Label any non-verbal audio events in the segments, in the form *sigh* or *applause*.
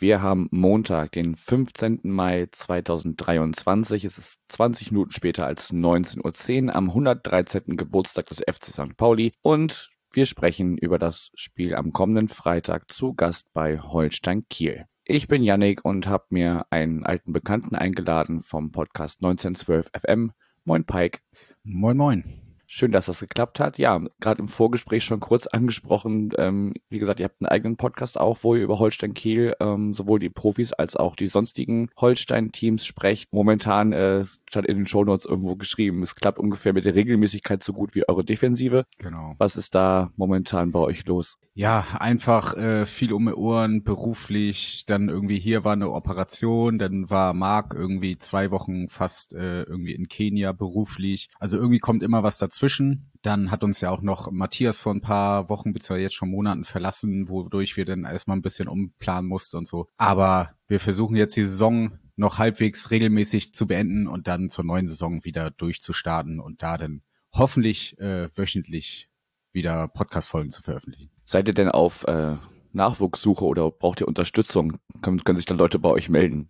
wir haben Montag, den 15. Mai 2023. Es ist 20 Minuten später als 19.10 Uhr am 113. Geburtstag des FC St. Pauli und wir sprechen über das Spiel am kommenden Freitag zu Gast bei Holstein Kiel. Ich bin Yannick und habe mir einen alten Bekannten eingeladen vom Podcast 1912 FM. Moin Pike. Moin moin. Schön, dass das geklappt hat. Ja, gerade im Vorgespräch schon kurz angesprochen. Ähm, wie gesagt, ihr habt einen eigenen Podcast auch, wo ihr über Holstein Kiel ähm, sowohl die Profis als auch die sonstigen Holstein-Teams sprecht. Momentan äh, stand in den Shownotes irgendwo geschrieben, es klappt ungefähr mit der Regelmäßigkeit so gut wie eure Defensive. Genau. Was ist da momentan bei euch los? Ja, einfach äh, viel um die Ohren, beruflich. Dann irgendwie hier war eine Operation, dann war Marc irgendwie zwei Wochen fast äh, irgendwie in Kenia beruflich. Also irgendwie kommt immer was dazwischen. Dann hat uns ja auch noch Matthias vor ein paar Wochen, beziehungsweise jetzt schon Monaten verlassen, wodurch wir dann erstmal ein bisschen umplanen mussten und so. Aber wir versuchen jetzt die Saison noch halbwegs regelmäßig zu beenden und dann zur neuen Saison wieder durchzustarten und da dann hoffentlich äh, wöchentlich wieder Podcast-Folgen zu veröffentlichen. Seid ihr denn auf äh, Nachwuchssuche oder braucht ihr Unterstützung? Können, können sich dann Leute bei euch melden?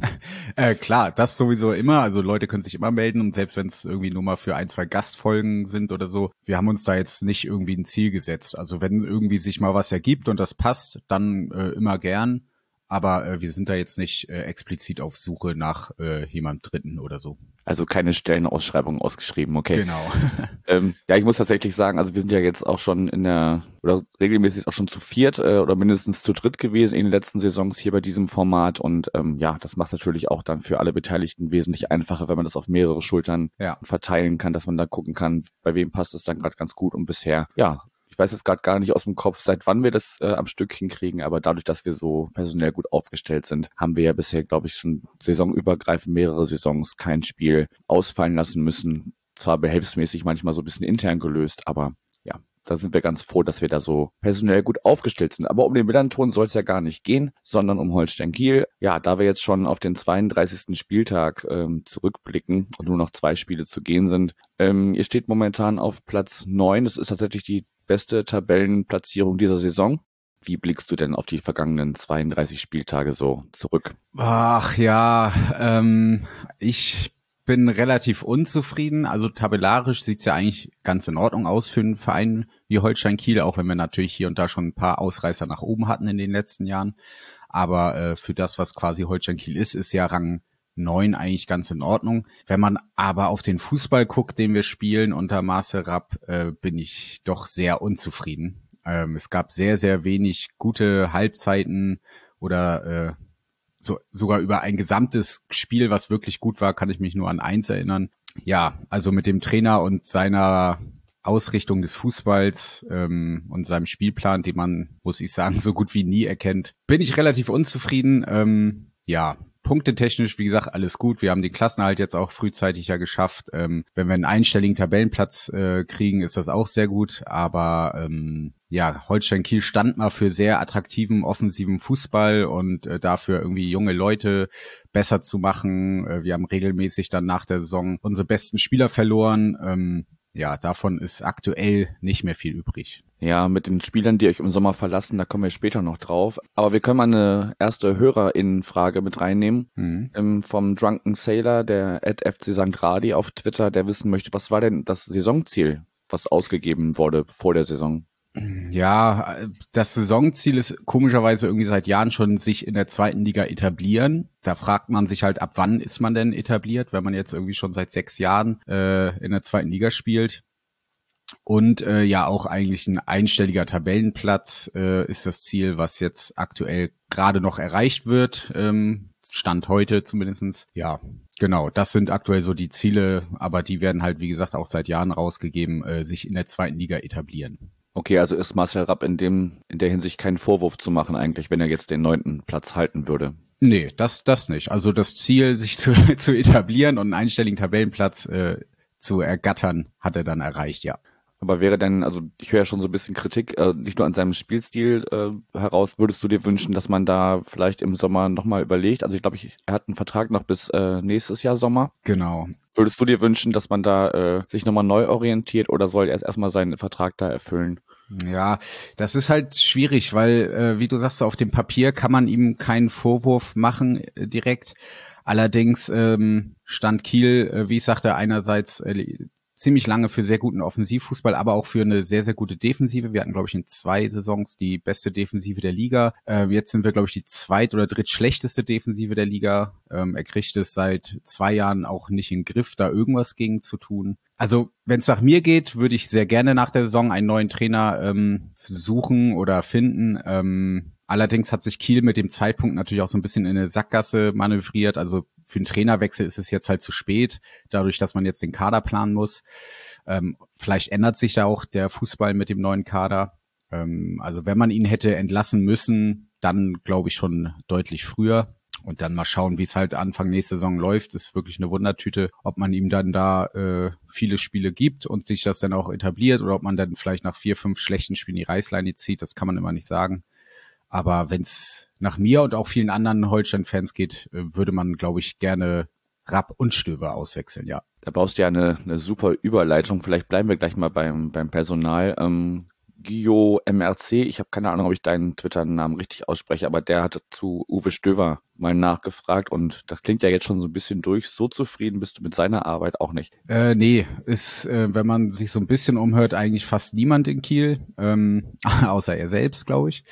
*laughs* äh, klar, das sowieso immer. Also Leute können sich immer melden und selbst wenn es irgendwie nur mal für ein, zwei Gastfolgen sind oder so, wir haben uns da jetzt nicht irgendwie ein Ziel gesetzt. Also wenn irgendwie sich mal was ergibt und das passt, dann äh, immer gern. Aber äh, wir sind da jetzt nicht äh, explizit auf Suche nach äh, jemand Dritten oder so. Also keine Stellenausschreibung ausgeschrieben, okay. Genau. *laughs* ähm, ja, ich muss tatsächlich sagen, also wir sind ja jetzt auch schon in der, oder regelmäßig auch schon zu viert äh, oder mindestens zu dritt gewesen in den letzten Saisons hier bei diesem Format. Und ähm, ja, das macht natürlich auch dann für alle Beteiligten wesentlich einfacher, wenn man das auf mehrere Schultern Ja. verteilen kann, dass man da gucken kann, bei wem passt es dann gerade ganz gut. Und bisher, ja, ich weiß jetzt gerade gar nicht aus dem Kopf, seit wann wir das äh, am Stück hinkriegen, aber dadurch, dass wir so personell gut aufgestellt sind, haben wir ja bisher, glaube ich, schon saisonübergreifend mehrere Saisons kein Spiel ausfallen lassen müssen. Zwar behelfsmäßig manchmal so ein bisschen intern gelöst, aber ja, da sind wir ganz froh, dass wir da so personell gut aufgestellt sind. Aber um den Millanton soll es ja gar nicht gehen, sondern um Holstein Kiel. Ja, da wir jetzt schon auf den 32. Spieltag ähm, zurückblicken und nur noch zwei Spiele zu gehen sind, ähm, ihr steht momentan auf Platz neun. Das ist tatsächlich die beste Tabellenplatzierung dieser Saison. Wie blickst du denn auf die vergangenen 32 Spieltage so zurück? Ach ja, ähm, ich bin relativ unzufrieden. Also tabellarisch sieht's ja eigentlich ganz in Ordnung aus für einen Verein wie Holstein Kiel, auch wenn wir natürlich hier und da schon ein paar Ausreißer nach oben hatten in den letzten Jahren. Aber äh, für das, was quasi Holstein Kiel ist, ist ja Rang neun eigentlich ganz in Ordnung. Wenn man aber auf den Fußball guckt, den wir spielen unter Marcel Rapp, äh, bin ich doch sehr unzufrieden. Ähm, es gab sehr, sehr wenig gute Halbzeiten oder äh, so, sogar über ein gesamtes Spiel, was wirklich gut war, kann ich mich nur an eins erinnern. Ja, also mit dem Trainer und seiner Ausrichtung des Fußballs ähm, und seinem Spielplan, den man, muss ich sagen, *laughs* so gut wie nie erkennt, bin ich relativ unzufrieden. Ähm, ja, punktetechnisch, wie gesagt, alles gut. Wir haben den Klassenhalt jetzt auch frühzeitig ja geschafft. Ähm, wenn wir einen einstelligen Tabellenplatz äh, kriegen, ist das auch sehr gut. Aber ähm, ja, Holstein Kiel stand mal für sehr attraktiven offensiven Fußball und äh, dafür irgendwie junge Leute besser zu machen. Äh, wir haben regelmäßig dann nach der Saison unsere besten Spieler verloren. Ähm, ja, davon ist aktuell nicht mehr viel übrig. Ja, mit den Spielern, die euch im Sommer verlassen, da kommen wir später noch drauf. Aber wir können mal eine erste Hörerinnenfrage mit reinnehmen. Mhm. Ähm, vom Drunken Sailor, der at FC St. Radi auf Twitter, der wissen möchte, was war denn das Saisonziel, was ausgegeben wurde vor der Saison? Ja, das Saisonziel ist komischerweise irgendwie seit Jahren schon sich in der zweiten Liga etablieren. Da fragt man sich halt, ab wann ist man denn etabliert, wenn man jetzt irgendwie schon seit sechs Jahren äh, in der zweiten Liga spielt. Und äh, ja, auch eigentlich ein einstelliger Tabellenplatz äh, ist das Ziel, was jetzt aktuell gerade noch erreicht wird. Ähm, Stand heute zumindestens. Ja, genau. Das sind aktuell so die Ziele, aber die werden halt, wie gesagt, auch seit Jahren rausgegeben, äh, sich in der zweiten Liga etablieren. Okay, also ist Marcel Rapp in dem, in der Hinsicht keinen Vorwurf zu machen eigentlich, wenn er jetzt den neunten Platz halten würde. Nee, das, das nicht. Also das Ziel, sich zu, *laughs* zu etablieren und einen einstelligen Tabellenplatz äh, zu ergattern, hat er dann erreicht, ja. Aber wäre denn, also ich höre ja schon so ein bisschen Kritik, äh, nicht nur an seinem Spielstil äh, heraus, würdest du dir wünschen, dass man da vielleicht im Sommer nochmal überlegt? Also ich glaube, ich, er hat einen Vertrag noch bis äh, nächstes Jahr Sommer. Genau. Würdest du dir wünschen, dass man da äh, sich nochmal neu orientiert oder soll er erst erstmal seinen Vertrag da erfüllen? Ja, das ist halt schwierig, weil, äh, wie du sagst, auf dem Papier kann man ihm keinen Vorwurf machen äh, direkt. Allerdings ähm, stand Kiel, äh, wie ich sagte, einerseits äh, ziemlich lange für sehr guten Offensivfußball, aber auch für eine sehr, sehr gute Defensive. Wir hatten, glaube ich, in zwei Saisons die beste Defensive der Liga. Äh, jetzt sind wir, glaube ich, die zweit- oder drittschlechteste Defensive der Liga. Ähm, er kriegt es seit zwei Jahren auch nicht in den Griff, da irgendwas gegen zu tun. Also, wenn es nach mir geht, würde ich sehr gerne nach der Saison einen neuen Trainer ähm, suchen oder finden. Ähm, Allerdings hat sich Kiel mit dem Zeitpunkt natürlich auch so ein bisschen in eine Sackgasse manövriert. Also für einen Trainerwechsel ist es jetzt halt zu spät, dadurch, dass man jetzt den Kader planen muss. Ähm, vielleicht ändert sich da auch der Fußball mit dem neuen Kader. Ähm, also wenn man ihn hätte entlassen müssen, dann glaube ich schon deutlich früher. Und dann mal schauen, wie es halt Anfang nächste Saison läuft. Ist wirklich eine Wundertüte, ob man ihm dann da äh, viele Spiele gibt und sich das dann auch etabliert oder ob man dann vielleicht nach vier, fünf schlechten Spielen die Reißleine zieht. Das kann man immer nicht sagen. Aber wenn es nach mir und auch vielen anderen Holstein-Fans geht, äh, würde man, glaube ich, gerne Rapp und Stöber auswechseln, ja. Da baust du ja eine, eine super Überleitung. Vielleicht bleiben wir gleich mal beim, beim Personal. Ähm, Gio MRC, ich habe keine Ahnung, ob ich deinen Twitter-Namen richtig ausspreche, aber der hat zu Uwe Stöver mal nachgefragt und das klingt ja jetzt schon so ein bisschen durch. So zufrieden bist du mit seiner Arbeit auch nicht? Äh, nee, ist, äh, wenn man sich so ein bisschen umhört, eigentlich fast niemand in Kiel, ähm, *laughs* außer er selbst, glaube ich.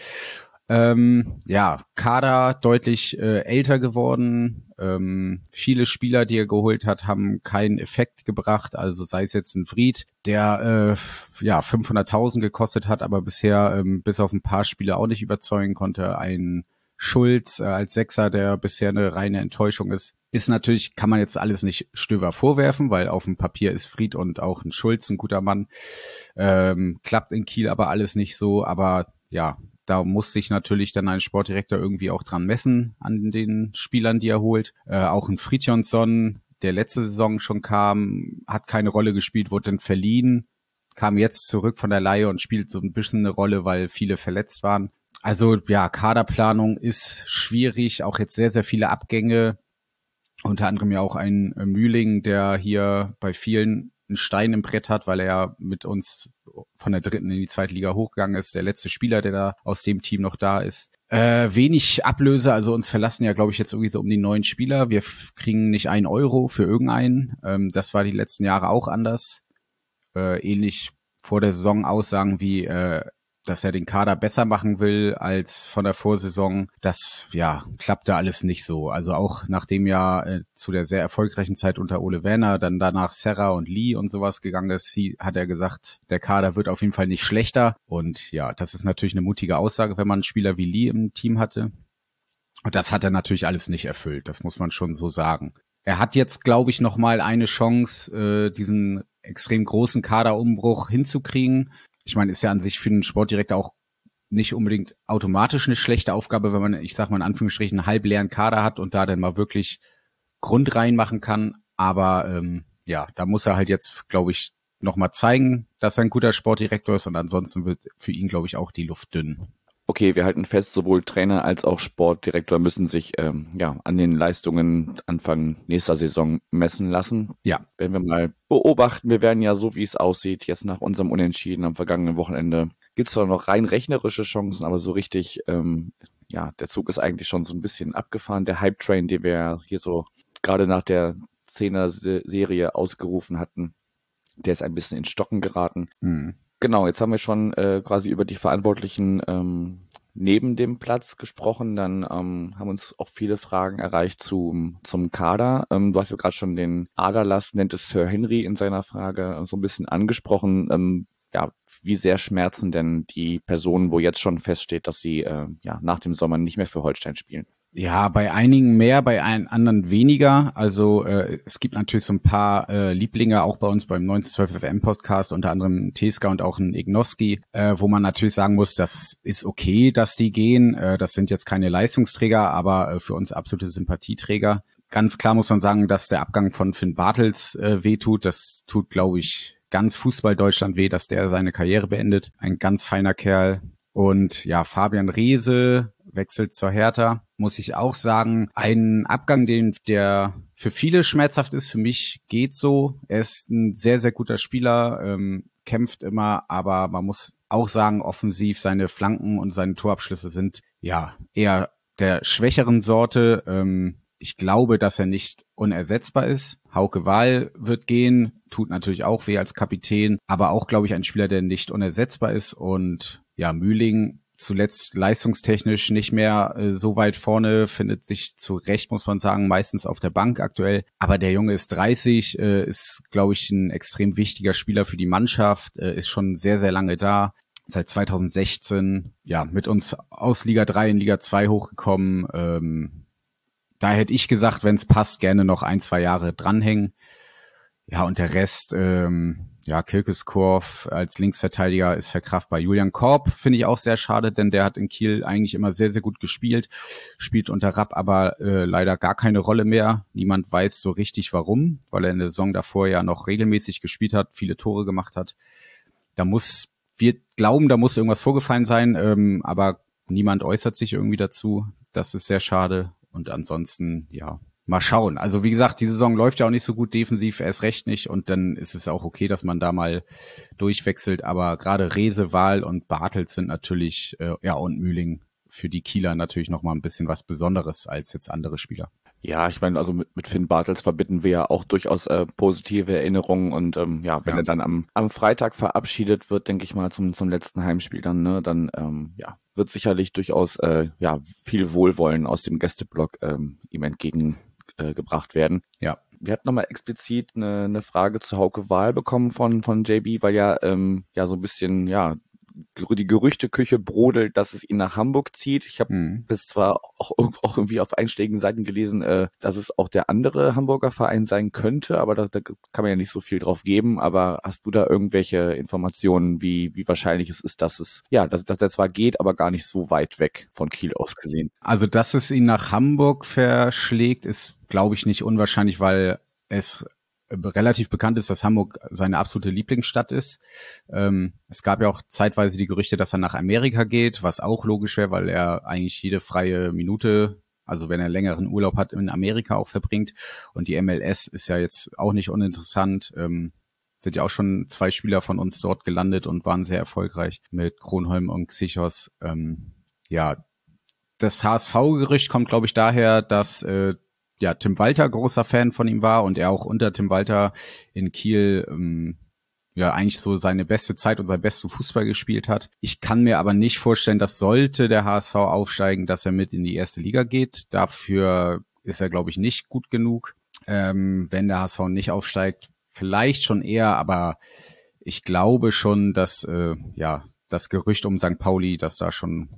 Ähm, ja, Kader deutlich äh, älter geworden. Ähm, viele Spieler, die er geholt hat, haben keinen Effekt gebracht. Also sei es jetzt ein Fried, der äh, ja 500.000 gekostet hat, aber bisher ähm, bis auf ein paar Spiele auch nicht überzeugen konnte. Ein Schulz äh, als Sechser, der bisher eine reine Enttäuschung ist, ist natürlich, kann man jetzt alles nicht Stöver vorwerfen, weil auf dem Papier ist Fried und auch ein Schulz ein guter Mann. Ähm, klappt in Kiel aber alles nicht so, aber ja, da muss sich natürlich dann ein Sportdirektor irgendwie auch dran messen an den Spielern, die er holt. Äh, auch ein Fritjonsson, der letzte Saison schon kam, hat keine Rolle gespielt, wurde dann verliehen, kam jetzt zurück von der Laie und spielt so ein bisschen eine Rolle, weil viele verletzt waren. Also ja, Kaderplanung ist schwierig, auch jetzt sehr, sehr viele Abgänge. Unter anderem ja auch ein Mühling, der hier bei vielen einen Stein im Brett hat, weil er mit uns von der dritten in die zweite Liga hochgegangen ist, der letzte Spieler, der da aus dem Team noch da ist. Äh, wenig Ablöse, also uns verlassen ja, glaube ich, jetzt irgendwie so um die neun Spieler. Wir kriegen nicht ein Euro für irgendeinen. Ähm, das war die letzten Jahre auch anders. Äh, ähnlich vor der Saison Aussagen wie äh, dass er den Kader besser machen will als von der Vorsaison. Das, ja, klappte alles nicht so. Also auch nachdem ja äh, zu der sehr erfolgreichen Zeit unter Ole Werner dann danach Serra und Lee und sowas gegangen ist, hat er gesagt, der Kader wird auf jeden Fall nicht schlechter. Und ja, das ist natürlich eine mutige Aussage, wenn man einen Spieler wie Lee im Team hatte. Und das hat er natürlich alles nicht erfüllt. Das muss man schon so sagen. Er hat jetzt, glaube ich, noch mal eine Chance, äh, diesen extrem großen Kaderumbruch hinzukriegen ich meine, ist ja an sich für einen Sportdirektor auch nicht unbedingt automatisch eine schlechte Aufgabe, wenn man, ich sag mal in Anführungsstrichen, einen halb leeren Kader hat und da dann mal wirklich Grund reinmachen kann. Aber ähm, ja, da muss er halt jetzt, glaube ich, nochmal zeigen, dass er ein guter Sportdirektor ist und ansonsten wird für ihn, glaube ich, auch die Luft dünn okay, wir halten fest, sowohl Trainer als auch Sportdirektor müssen sich ähm, ja an den Leistungen Anfang nächster Saison messen lassen. Ja. Wenn wir mal beobachten, wir werden ja so, wie es aussieht, jetzt nach unserem Unentschieden am vergangenen Wochenende, gibt es zwar noch rein rechnerische Chancen, aber so richtig, ähm, ja, der Zug ist eigentlich schon so ein bisschen abgefahren. Der Hype-Train, den wir hier so gerade nach der Zehner-Serie ausgerufen hatten, der ist ein bisschen in Stocken geraten. Mhm. Genau, jetzt haben wir schon äh, quasi über die Verantwortlichen ähm, neben dem Platz gesprochen. Dann ähm, haben uns auch viele Fragen erreicht zum, zum Kader. Ähm, du hast ja gerade schon den Aderlass, nennt es Sir Henry in seiner Frage, so ein bisschen angesprochen. Ähm, ja, wie sehr schmerzen denn die Personen, wo jetzt schon feststeht, dass sie äh, ja nach dem Sommer nicht mehr für Holstein spielen? Ja, bei einigen mehr, bei ein, anderen weniger. Also äh, es gibt natürlich so ein paar äh, Lieblinge auch bei uns beim 1912 FM Podcast, unter anderem Teska und auch ein Ignoski, äh, wo man natürlich sagen muss, das ist okay, dass die gehen. Äh, das sind jetzt keine Leistungsträger, aber äh, für uns absolute Sympathieträger. Ganz klar muss man sagen, dass der Abgang von Finn Bartels äh, wehtut. Das tut, glaube ich, ganz Fußball Deutschland weh, dass der seine Karriere beendet. Ein ganz feiner Kerl. Und ja, Fabian Reese wechselt zur Hertha. Muss ich auch sagen, ein Abgang, den der für viele schmerzhaft ist, für mich geht so. Er ist ein sehr, sehr guter Spieler, ähm, kämpft immer, aber man muss auch sagen, offensiv seine Flanken und seine Torabschlüsse sind ja eher der schwächeren Sorte. Ähm, ich glaube, dass er nicht unersetzbar ist. Hauke Wahl wird gehen, tut natürlich auch weh als Kapitän, aber auch, glaube ich, ein Spieler, der nicht unersetzbar ist. Und ja, Mühling zuletzt leistungstechnisch nicht mehr äh, so weit vorne, findet sich zu Recht, muss man sagen, meistens auf der Bank aktuell. Aber der Junge ist 30, äh, ist, glaube ich, ein extrem wichtiger Spieler für die Mannschaft, äh, ist schon sehr, sehr lange da. Seit 2016, ja, mit uns aus Liga 3 in Liga 2 hochgekommen. Ähm, da hätte ich gesagt, wenn es passt, gerne noch ein, zwei Jahre dranhängen. Ja, und der Rest, ähm, ja, Kirkeskorf als Linksverteidiger ist verkraftbar. Julian Korb finde ich auch sehr schade, denn der hat in Kiel eigentlich immer sehr, sehr gut gespielt, spielt unter Rapp aber äh, leider gar keine Rolle mehr. Niemand weiß so richtig warum, weil er in der Saison davor ja noch regelmäßig gespielt hat, viele Tore gemacht hat. Da muss, wir glauben, da muss irgendwas vorgefallen sein, ähm, aber niemand äußert sich irgendwie dazu. Das ist sehr schade. Und ansonsten, ja, mal schauen. Also wie gesagt, die Saison läuft ja auch nicht so gut defensiv, erst recht nicht. Und dann ist es auch okay, dass man da mal durchwechselt. Aber gerade Rese, Wahl und Bartels sind natürlich, äh, ja, und Mühling für die Kieler natürlich noch mal ein bisschen was Besonderes als jetzt andere Spieler. Ja, ich meine, also mit, mit Finn Bartels verbinden wir ja auch durchaus äh, positive Erinnerungen und ähm, ja, wenn ja. er dann am, am Freitag verabschiedet wird, denke ich mal, zum, zum letzten Heimspiel dann, ne, dann ähm, ja, wird sicherlich durchaus äh, ja viel Wohlwollen aus dem Gästeblock ähm, ihm entgegen äh, gebracht werden. Ja. Wir hatten nochmal explizit eine, eine Frage zu Hauke Wahl bekommen von, von JB, weil ja, ähm, ja so ein bisschen, ja, die Gerüchteküche brodelt, dass es ihn nach Hamburg zieht. Ich habe mhm. das zwar auch, auch, irgendwie auf einschlägigen Seiten gelesen, äh, dass es auch der andere Hamburger Verein sein könnte, aber da, da, kann man ja nicht so viel drauf geben. Aber hast du da irgendwelche Informationen, wie, wie wahrscheinlich es ist, dass es, ja, dass, dass er zwar geht, aber gar nicht so weit weg von Kiel aus gesehen? Also, dass es ihn nach Hamburg verschlägt, ist, glaube ich, nicht unwahrscheinlich, weil es relativ bekannt ist, dass Hamburg seine absolute Lieblingsstadt ist. Ähm, es gab ja auch zeitweise die Gerüchte, dass er nach Amerika geht, was auch logisch wäre, weil er eigentlich jede freie Minute, also wenn er längeren Urlaub hat, in Amerika auch verbringt. Und die MLS ist ja jetzt auch nicht uninteressant. Ähm, sind ja auch schon zwei Spieler von uns dort gelandet und waren sehr erfolgreich mit Kronholm und Xichos. Ähm, ja, das HSV-Gerücht kommt, glaube ich, daher, dass äh, ja, Tim Walter großer Fan von ihm war und er auch unter Tim Walter in Kiel ähm, ja eigentlich so seine beste Zeit und sein besten Fußball gespielt hat. Ich kann mir aber nicht vorstellen, dass sollte der HSV aufsteigen, dass er mit in die erste Liga geht. Dafür ist er, glaube ich, nicht gut genug. Ähm, wenn der HSV nicht aufsteigt, vielleicht schon eher, aber ich glaube schon, dass äh, ja das Gerücht um St. Pauli, dass da schon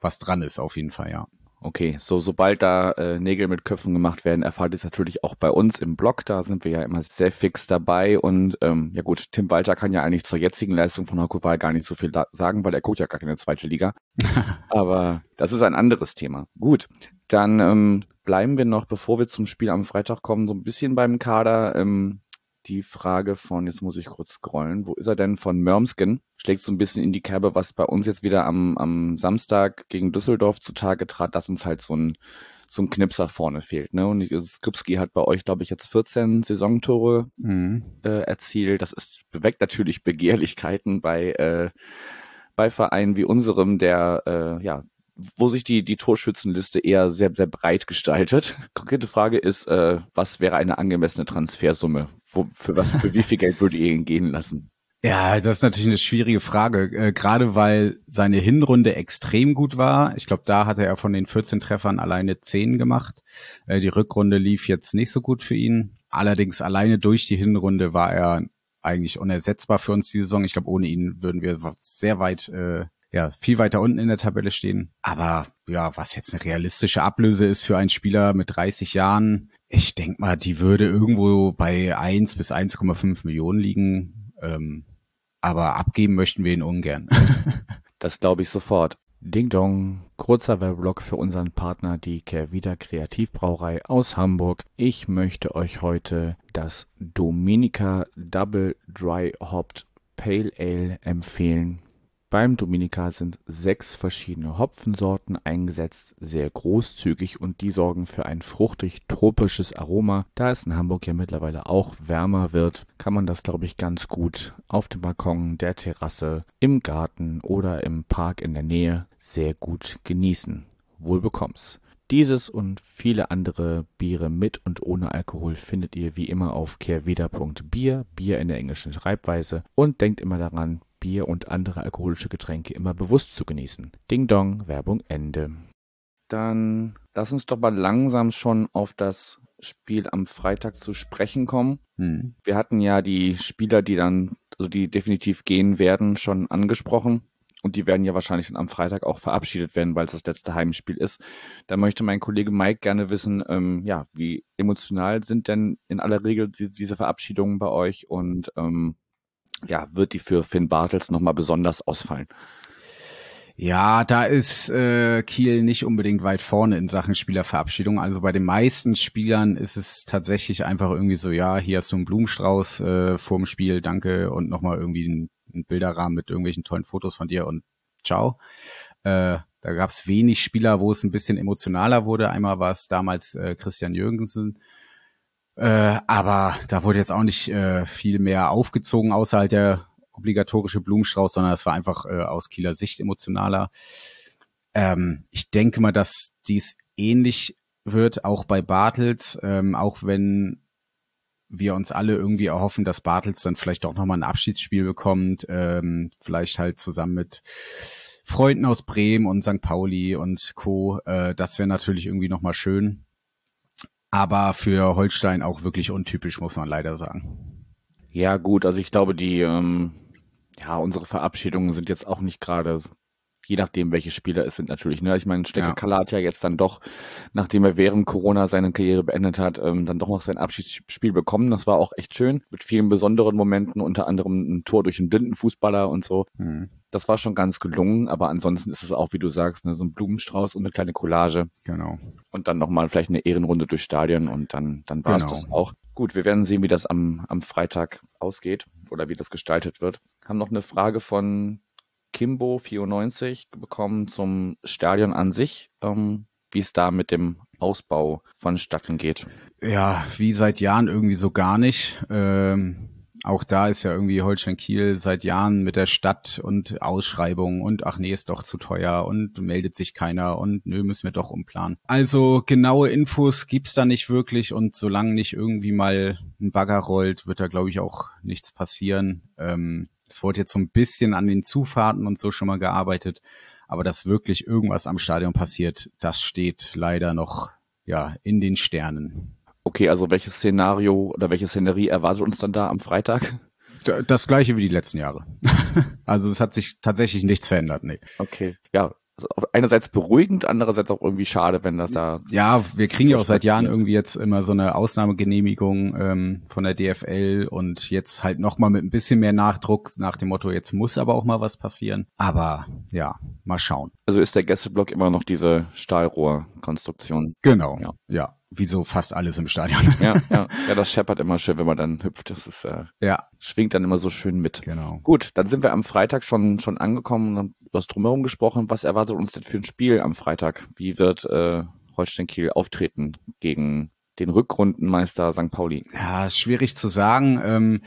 was dran ist, auf jeden Fall, ja. Okay, so sobald da äh, Nägel mit Köpfen gemacht werden, erfahrt ihr es natürlich auch bei uns im Blog. Da sind wir ja immer sehr fix dabei. Und ähm, ja gut, Tim Walter kann ja eigentlich zur jetzigen Leistung von Hakoval gar nicht so viel sagen, weil er guckt ja gar keine zweite Liga. *laughs* Aber das ist ein anderes Thema. Gut, dann ähm, bleiben wir noch, bevor wir zum Spiel am Freitag kommen, so ein bisschen beim Kader. Ähm, die Frage von, jetzt muss ich kurz scrollen, wo ist er denn von Mörmsken? Schlägt so ein bisschen in die Kerbe, was bei uns jetzt wieder am, am Samstag gegen Düsseldorf zutage trat, dass uns halt so ein, so ein Knipser vorne fehlt. Ne? Und Skripski hat bei euch, glaube ich, jetzt 14 Saisontore mhm. äh, erzielt. Das ist, beweckt natürlich Begehrlichkeiten bei, äh, bei Vereinen wie unserem, der äh, ja wo sich die, die Torschützenliste eher sehr, sehr breit gestaltet. *laughs* Konkrete Frage ist, äh, was wäre eine angemessene Transfersumme? Wo, für was, für wie viel Geld würdet ihr ihn gehen lassen? *laughs* Ja, das ist natürlich eine schwierige Frage, äh, gerade weil seine Hinrunde extrem gut war. Ich glaube, da hatte er von den 14 Treffern alleine 10 gemacht. Äh, die Rückrunde lief jetzt nicht so gut für ihn. Allerdings alleine durch die Hinrunde war er eigentlich unersetzbar für uns die Saison. Ich glaube, ohne ihn würden wir sehr weit äh, ja, viel weiter unten in der Tabelle stehen. Aber ja, was jetzt eine realistische Ablöse ist für einen Spieler mit 30 Jahren, ich denke mal, die würde irgendwo bei 1 bis 1,5 Millionen liegen. Ähm, aber abgeben möchten wir ihn ungern. *laughs* das glaube ich sofort. Ding Dong, kurzer Werbeblock für unseren Partner, die Kervida Kreativbrauerei aus Hamburg. Ich möchte euch heute das Dominica Double Dry Hopped Pale Ale empfehlen. Beim Dominica sind sechs verschiedene Hopfensorten eingesetzt, sehr großzügig und die sorgen für ein fruchtig-tropisches Aroma. Da es in Hamburg ja mittlerweile auch wärmer wird, kann man das, glaube ich, ganz gut auf dem Balkon, der Terrasse, im Garten oder im Park in der Nähe sehr gut genießen. Wohl bekomm's. Dieses und viele andere Biere mit und ohne Alkohol findet ihr wie immer auf kehrwieder.bier, Bier in der englischen Schreibweise und denkt immer daran, Bier und andere alkoholische Getränke immer bewusst zu genießen. Ding Dong, Werbung Ende. Dann lass uns doch mal langsam schon auf das Spiel am Freitag zu sprechen kommen. Hm. Wir hatten ja die Spieler, die dann, also die definitiv gehen werden, schon angesprochen. Und die werden ja wahrscheinlich dann am Freitag auch verabschiedet werden, weil es das letzte Heimspiel ist. Da möchte mein Kollege Mike gerne wissen, ähm, ja, wie emotional sind denn in aller Regel die, diese Verabschiedungen bei euch und ähm, ja, wird die für Finn Bartels nochmal besonders ausfallen? Ja, da ist äh, Kiel nicht unbedingt weit vorne in Sachen Spielerverabschiedung. Also bei den meisten Spielern ist es tatsächlich einfach irgendwie so, ja, hier hast du einen Blumenstrauß äh, vorm Spiel, danke und nochmal irgendwie einen, einen Bilderrahmen mit irgendwelchen tollen Fotos von dir und ciao. Äh, da gab es wenig Spieler, wo es ein bisschen emotionaler wurde. Einmal war es damals äh, Christian Jürgensen, äh, aber da wurde jetzt auch nicht äh, viel mehr aufgezogen, außer halt der obligatorische Blumenstrauß, sondern es war einfach äh, aus Kieler Sicht emotionaler. Ähm, ich denke mal, dass dies ähnlich wird, auch bei Bartels, ähm, auch wenn wir uns alle irgendwie erhoffen, dass Bartels dann vielleicht auch nochmal ein Abschiedsspiel bekommt, ähm, vielleicht halt zusammen mit Freunden aus Bremen und St. Pauli und Co. Äh, das wäre natürlich irgendwie nochmal schön aber für Holstein auch wirklich untypisch, muss man leider sagen. Ja, gut, also ich glaube, die, ähm, ja, unsere Verabschiedungen sind jetzt auch nicht gerade, je nachdem, welche Spieler es sind natürlich. Ne? Ich meine, Stecke ja. Kaller hat ja jetzt dann doch, nachdem er während Corona seine Karriere beendet hat, ähm, dann doch noch sein Abschiedsspiel bekommen. Das war auch echt schön, mit vielen besonderen Momenten, unter anderem ein Tor durch einen blinden Fußballer und so. Mhm. Das war schon ganz gelungen, aber ansonsten ist es auch, wie du sagst, ne, so ein Blumenstrauß und eine kleine Collage. Genau. Und dann nochmal vielleicht eine Ehrenrunde durchs Stadion und dann, dann war es genau. das auch. Gut, wir werden sehen, wie das am, am Freitag ausgeht oder wie das gestaltet wird. Haben noch eine Frage von Kimbo94 bekommen zum Stadion an sich, ähm, wie es da mit dem Ausbau vonstatten geht. Ja, wie seit Jahren irgendwie so gar nicht. Ähm auch da ist ja irgendwie Holstein Kiel seit Jahren mit der Stadt und Ausschreibungen und ach nee, ist doch zu teuer und meldet sich keiner und nö, müssen wir doch umplanen. Also genaue Infos gibt's da nicht wirklich und solange nicht irgendwie mal ein Bagger rollt, wird da glaube ich auch nichts passieren. Ähm, es wurde jetzt so ein bisschen an den Zufahrten und so schon mal gearbeitet, aber dass wirklich irgendwas am Stadion passiert, das steht leider noch ja in den Sternen. Okay, also welches Szenario oder welche Szenerie erwartet uns dann da am Freitag? Das gleiche wie die letzten Jahre. *laughs* also es hat sich tatsächlich nichts verändert, nee. Okay, ja, also einerseits beruhigend, andererseits auch irgendwie schade, wenn das da. Ja, wir kriegen ja auch seit Jahren irgendwie jetzt immer so eine Ausnahmegenehmigung ähm, von der DFL und jetzt halt nochmal mit ein bisschen mehr Nachdruck nach dem Motto, jetzt muss aber auch mal was passieren. Aber ja, mal schauen. Also ist der Gästeblock immer noch diese Stahlrohrkonstruktion? Genau, ja. ja wie so fast alles im Stadion. Ja, ja, *laughs* ja, das scheppert immer schön, wenn man dann hüpft. Das ist äh, ja. schwingt dann immer so schön mit. Genau. Gut, dann sind wir am Freitag schon schon angekommen und haben was drumherum gesprochen. Was erwartet uns denn für ein Spiel am Freitag? Wie wird äh, Holstein Kiel auftreten gegen den Rückrundenmeister St. Pauli? Ja, schwierig zu sagen. Ähm,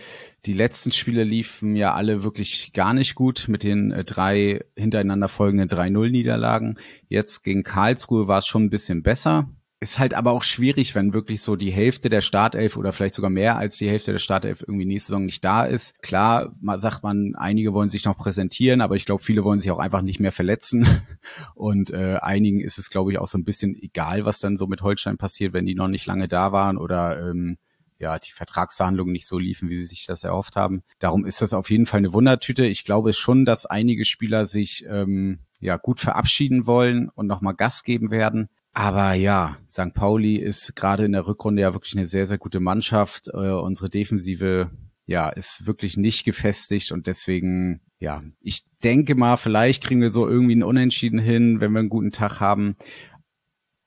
die letzten Spiele liefen ja alle wirklich gar nicht gut mit den äh, drei hintereinander folgenden 3-0-Niederlagen. Jetzt gegen Karlsruhe war es schon ein bisschen besser ist halt aber auch schwierig, wenn wirklich so die Hälfte der Startelf oder vielleicht sogar mehr als die Hälfte der Startelf irgendwie nächste Saison nicht da ist. Klar, sagt man, einige wollen sich noch präsentieren, aber ich glaube, viele wollen sich auch einfach nicht mehr verletzen. *laughs* Und äh, einigen ist es, glaube ich, auch so ein bisschen egal, was dann so mit Holstein passiert, wenn die noch nicht lange da waren oder ähm, ja, die Vertragsverhandlungen nicht so liefen, wie sie sich das erhofft haben. Darum ist das auf jeden Fall eine Wundertüte. Ich glaube schon, dass einige Spieler sich ähm, ja gut verabschieden wollen und nochmal Gas geben werden. Aber ja, St. Pauli ist gerade in der Rückrunde ja wirklich eine sehr, sehr gute Mannschaft. Äh, unsere Defensive ja, ist wirklich nicht gefestigt und deswegen, ja, ich denke mal, vielleicht kriegen wir so irgendwie einen Unentschieden hin, wenn wir einen guten Tag haben.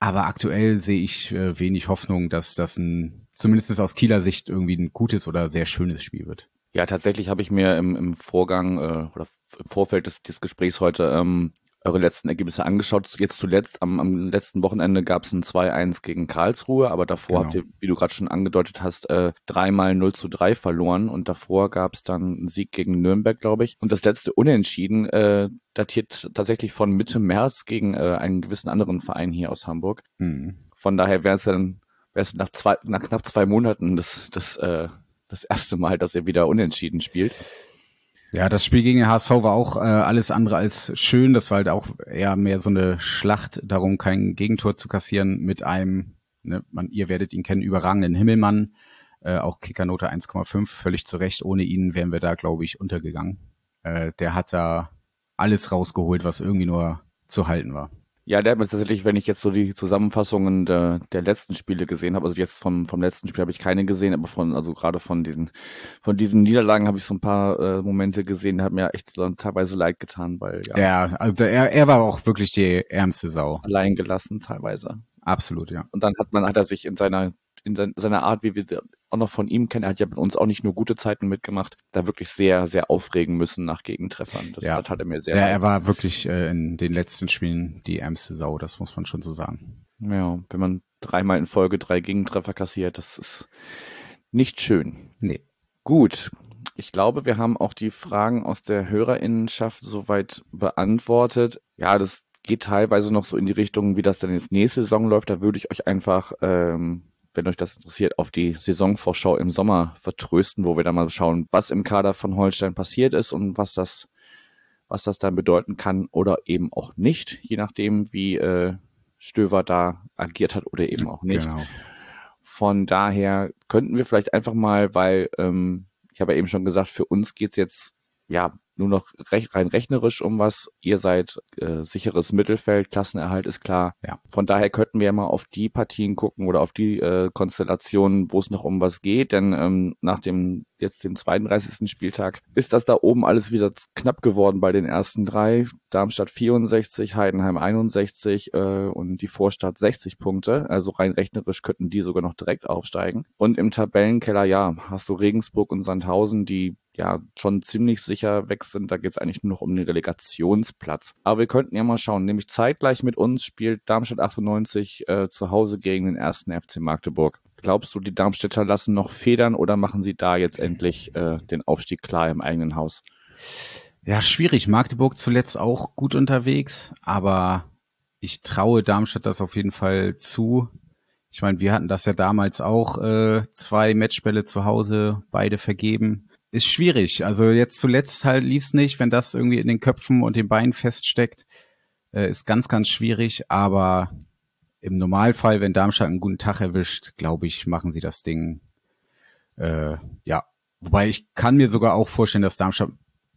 Aber aktuell sehe ich äh, wenig Hoffnung, dass das ein, zumindest aus Kieler Sicht irgendwie ein gutes oder sehr schönes Spiel wird. Ja, tatsächlich habe ich mir im, im Vorgang äh, oder im Vorfeld des, des Gesprächs heute ähm, eure letzten Ergebnisse angeschaut. Jetzt zuletzt, am, am letzten Wochenende gab es ein 2-1 gegen Karlsruhe, aber davor genau. habt ihr, wie du gerade schon angedeutet hast, äh, dreimal 0 zu 3 verloren und davor gab es dann einen Sieg gegen Nürnberg, glaube ich. Und das letzte Unentschieden äh, datiert tatsächlich von Mitte März gegen äh, einen gewissen anderen Verein hier aus Hamburg. Mhm. Von daher wäre es dann wäre es nach, zwei, nach knapp zwei Monaten das, das, äh, das erste Mal, dass ihr wieder unentschieden spielt. Ja, das Spiel gegen den HSV war auch äh, alles andere als schön. Das war halt auch eher mehr so eine Schlacht darum, kein Gegentor zu kassieren mit einem, ne, man, ihr werdet ihn kennen, überragenden Himmelmann. Äh, auch Kickernote 1,5, völlig zu Recht. Ohne ihn wären wir da, glaube ich, untergegangen. Äh, der hat da alles rausgeholt, was irgendwie nur zu halten war. Ja, der hat mir tatsächlich, wenn ich jetzt so die Zusammenfassungen der, der letzten Spiele gesehen habe, also jetzt vom, vom letzten Spiel habe ich keine gesehen, aber von, also gerade von diesen, von diesen Niederlagen habe ich so ein paar äh, Momente gesehen, der hat mir echt so teilweise leid getan, weil ja. Ja, also er, er war auch wirklich die ärmste Sau. Allein gelassen teilweise. Absolut, ja. Und dann hat man, hat er sich in seiner in seiner Art, wie wir auch noch von ihm kennen, er hat ja mit uns auch nicht nur gute Zeiten mitgemacht, da wirklich sehr, sehr aufregen müssen nach Gegentreffern. Das, ja. das hat er mir sehr. Ja, er war wirklich äh, in den letzten Spielen die ärmste Sau, das muss man schon so sagen. Ja, wenn man dreimal in Folge drei Gegentreffer kassiert, das ist nicht schön. Nee. Gut. Ich glaube, wir haben auch die Fragen aus der Hörerinnenschaft soweit beantwortet. Ja, das geht teilweise noch so in die Richtung, wie das dann jetzt nächste Saison läuft. Da würde ich euch einfach ähm, wenn euch das interessiert, auf die Saisonvorschau im Sommer vertrösten, wo wir dann mal schauen, was im Kader von Holstein passiert ist und was das, was das dann bedeuten kann oder eben auch nicht, je nachdem, wie äh, Stöver da agiert hat oder eben auch nicht. Genau. Von daher könnten wir vielleicht einfach mal, weil ähm, ich habe ja eben schon gesagt, für uns geht's jetzt ja nur noch recht, rein rechnerisch um was. Ihr seid äh, sicheres Mittelfeld, Klassenerhalt ist klar. Ja. Von daher könnten wir mal auf die Partien gucken oder auf die äh, Konstellationen, wo es noch um was geht. Denn ähm, nach dem jetzt dem 32. Spieltag ist das da oben alles wieder knapp geworden bei den ersten drei. Darmstadt 64, Heidenheim 61 äh, und die Vorstadt 60 Punkte. Also rein rechnerisch könnten die sogar noch direkt aufsteigen. Und im Tabellenkeller, ja, hast du Regensburg und Sandhausen, die ja schon ziemlich sicher weg sind. Da geht es eigentlich nur noch um den Relegationsplatz. Aber wir könnten ja mal schauen. Nämlich zeitgleich mit uns spielt Darmstadt 98 äh, zu Hause gegen den ersten FC Magdeburg. Glaubst du, die Darmstädter lassen noch Federn oder machen sie da jetzt endlich äh, den Aufstieg klar im eigenen Haus? Ja, schwierig. Magdeburg zuletzt auch gut unterwegs, aber ich traue Darmstadt das auf jeden Fall zu. Ich meine, wir hatten das ja damals auch, äh, zwei Matchbälle zu Hause, beide vergeben ist schwierig. Also jetzt zuletzt halt lief's nicht, wenn das irgendwie in den Köpfen und den Beinen feststeckt, äh, ist ganz, ganz schwierig. Aber im Normalfall, wenn Darmstadt einen guten Tag erwischt, glaube ich, machen sie das Ding. Äh, ja, wobei ich kann mir sogar auch vorstellen, dass Darmstadt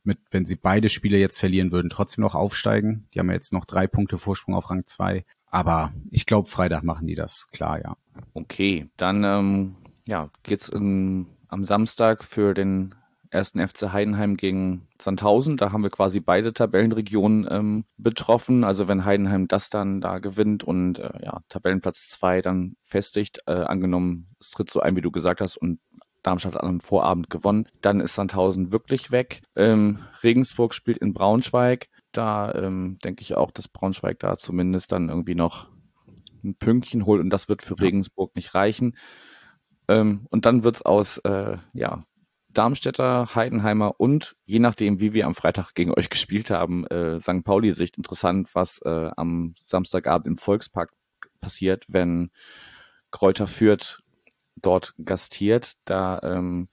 mit, wenn sie beide Spiele jetzt verlieren würden, trotzdem noch aufsteigen. Die haben ja jetzt noch drei Punkte Vorsprung auf Rang zwei. Aber ich glaube, Freitag machen die das, klar, ja. Okay, dann ähm, ja, geht's in, am Samstag für den ersten FC Heidenheim gegen Sandhausen. Da haben wir quasi beide Tabellenregionen ähm, betroffen. Also wenn Heidenheim das dann da gewinnt und äh, ja, Tabellenplatz zwei dann festigt, äh, angenommen, es tritt so ein, wie du gesagt hast, und Darmstadt hat am Vorabend gewonnen, dann ist Sandhausen wirklich weg. Ähm, Regensburg spielt in Braunschweig. Da ähm, denke ich auch, dass Braunschweig da zumindest dann irgendwie noch ein Pünktchen holt und das wird für Regensburg nicht reichen. Ähm, und dann wird es aus äh, ja, Darmstädter, Heidenheimer und je nachdem, wie wir am Freitag gegen euch gespielt haben, äh, St. Pauli-Sicht interessant, was äh, am Samstagabend im Volkspark passiert, wenn Kräuter Fürth dort gastiert. Da ähm,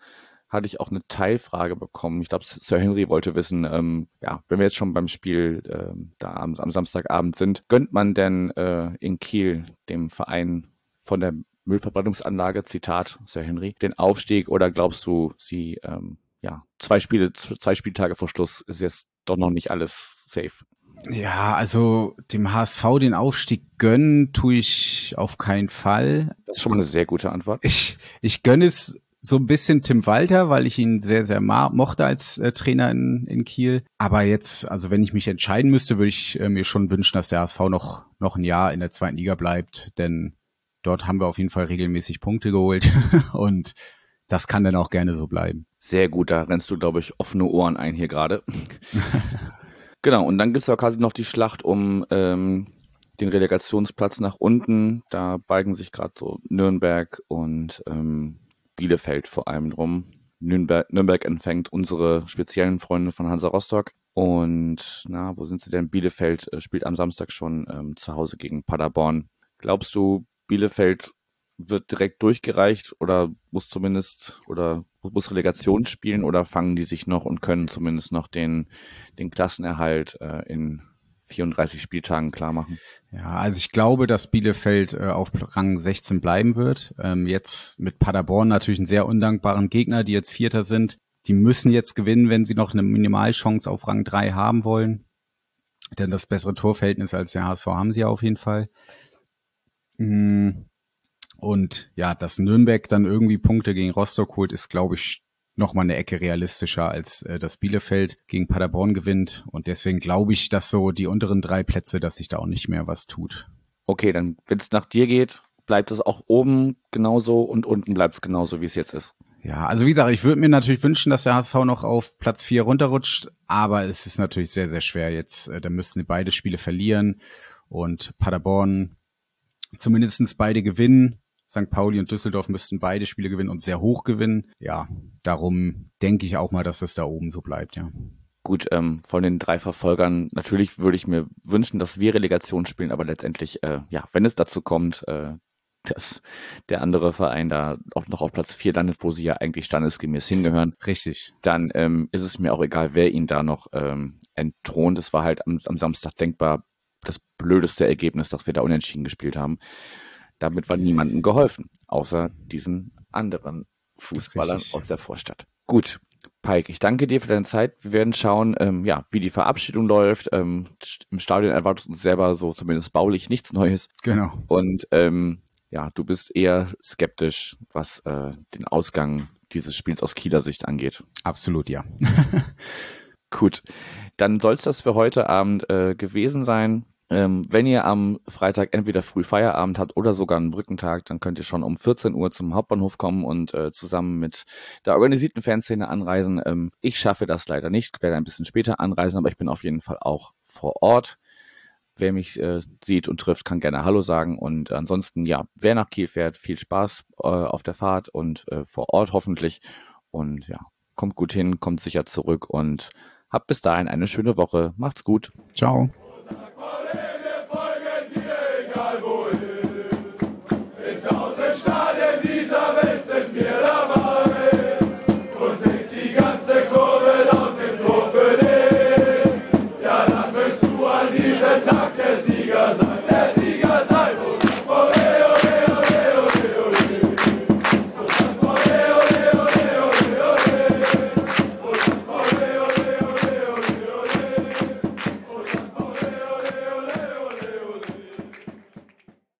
hatte ich auch eine Teilfrage bekommen. Ich glaube, Sir Henry wollte wissen, ähm, ja, wenn wir jetzt schon beim Spiel äh, da am, am Samstagabend sind, gönnt man denn äh, in Kiel dem Verein von der Müllverbrennungsanlage, Zitat Sir Henry, den Aufstieg oder glaubst du, sie, ähm, ja, zwei Spiele, zwei Spieltage vor Schluss ist jetzt doch noch nicht alles safe? Ja, also dem HSV den Aufstieg gönnen tue ich auf keinen Fall. Das ist schon mal eine sehr gute Antwort. Ich, ich gönne es so ein bisschen Tim Walter, weil ich ihn sehr, sehr mochte als äh, Trainer in, in Kiel. Aber jetzt, also wenn ich mich entscheiden müsste, würde ich äh, mir schon wünschen, dass der HSV noch, noch ein Jahr in der zweiten Liga bleibt, denn dort haben wir auf jeden Fall regelmäßig Punkte geholt *laughs* und das kann dann auch gerne so bleiben. Sehr gut, da rennst du, glaube ich, offene Ohren ein hier gerade. *laughs* genau, und dann gibt es ja quasi noch die Schlacht um ähm, den Relegationsplatz nach unten. Da beigen sich gerade so Nürnberg und ähm, Bielefeld vor allem drum. Nürnberg, Nürnberg empfängt unsere speziellen Freunde von Hansa Rostock. Und na, wo sind sie denn? Bielefeld äh, spielt am Samstag schon ähm, zu Hause gegen Paderborn. Glaubst du, Bielefeld wird direkt durchgereicht oder muss zumindest oder muss Relegation spielen oder fangen die sich noch und können zumindest noch den, den Klassenerhalt äh, in 34 Spieltagen klar machen? Ja, also ich glaube, dass Bielefeld äh, auf Rang 16 bleiben wird. Ähm, jetzt mit Paderborn natürlich einen sehr undankbaren Gegner, die jetzt Vierter sind. Die müssen jetzt gewinnen, wenn sie noch eine Minimalchance auf Rang 3 haben wollen. Denn das bessere Torverhältnis als der HSV haben sie ja auf jeden Fall. Hm. Und ja, dass Nürnberg dann irgendwie Punkte gegen Rostock holt, ist, glaube ich, noch mal eine Ecke realistischer, als äh, das Bielefeld gegen Paderborn gewinnt. Und deswegen glaube ich, dass so die unteren drei Plätze, dass sich da auch nicht mehr was tut. Okay, dann, wenn es nach dir geht, bleibt es auch oben genauso und unten bleibt es genauso, wie es jetzt ist. Ja, also wie gesagt, ich würde mir natürlich wünschen, dass der HSV noch auf Platz vier runterrutscht, aber es ist natürlich sehr, sehr schwer jetzt. Äh, da müssten beide Spiele verlieren und Paderborn zumindestens beide gewinnen. St. Pauli und Düsseldorf müssten beide Spiele gewinnen und sehr hoch gewinnen. Ja, darum denke ich auch mal, dass es da oben so bleibt, ja. Gut, ähm, von den drei Verfolgern, natürlich würde ich mir wünschen, dass wir Relegation spielen, aber letztendlich, äh, ja, wenn es dazu kommt, äh, dass der andere Verein da auch noch auf Platz vier landet, wo sie ja eigentlich standesgemäß hingehören. Richtig. Dann ähm, ist es mir auch egal, wer ihn da noch ähm, entthront. Es war halt am, am Samstag denkbar das blödeste Ergebnis, dass wir da unentschieden gespielt haben. Damit war niemandem geholfen, außer diesen anderen Fußballern aus der Vorstadt. Gut, Pike, ich danke dir für deine Zeit. Wir werden schauen, ähm, ja, wie die Verabschiedung läuft. Ähm, Im Stadion erwartet uns selber so zumindest baulich nichts Neues. Genau. Und ähm, ja, du bist eher skeptisch, was äh, den Ausgang dieses Spiels aus Kieler Sicht angeht. Absolut, ja. *laughs* Gut, dann soll es das für heute Abend äh, gewesen sein. Ähm, wenn ihr am Freitag entweder früh Feierabend habt oder sogar einen Brückentag, dann könnt ihr schon um 14 Uhr zum Hauptbahnhof kommen und äh, zusammen mit der organisierten Fanszene anreisen. Ähm, ich schaffe das leider nicht, werde ein bisschen später anreisen, aber ich bin auf jeden Fall auch vor Ort. Wer mich äh, sieht und trifft, kann gerne Hallo sagen. Und ansonsten, ja, wer nach Kiel fährt, viel Spaß äh, auf der Fahrt und äh, vor Ort hoffentlich. Und ja, kommt gut hin, kommt sicher zurück und habt bis dahin eine schöne Woche. Macht's gut. Ciao.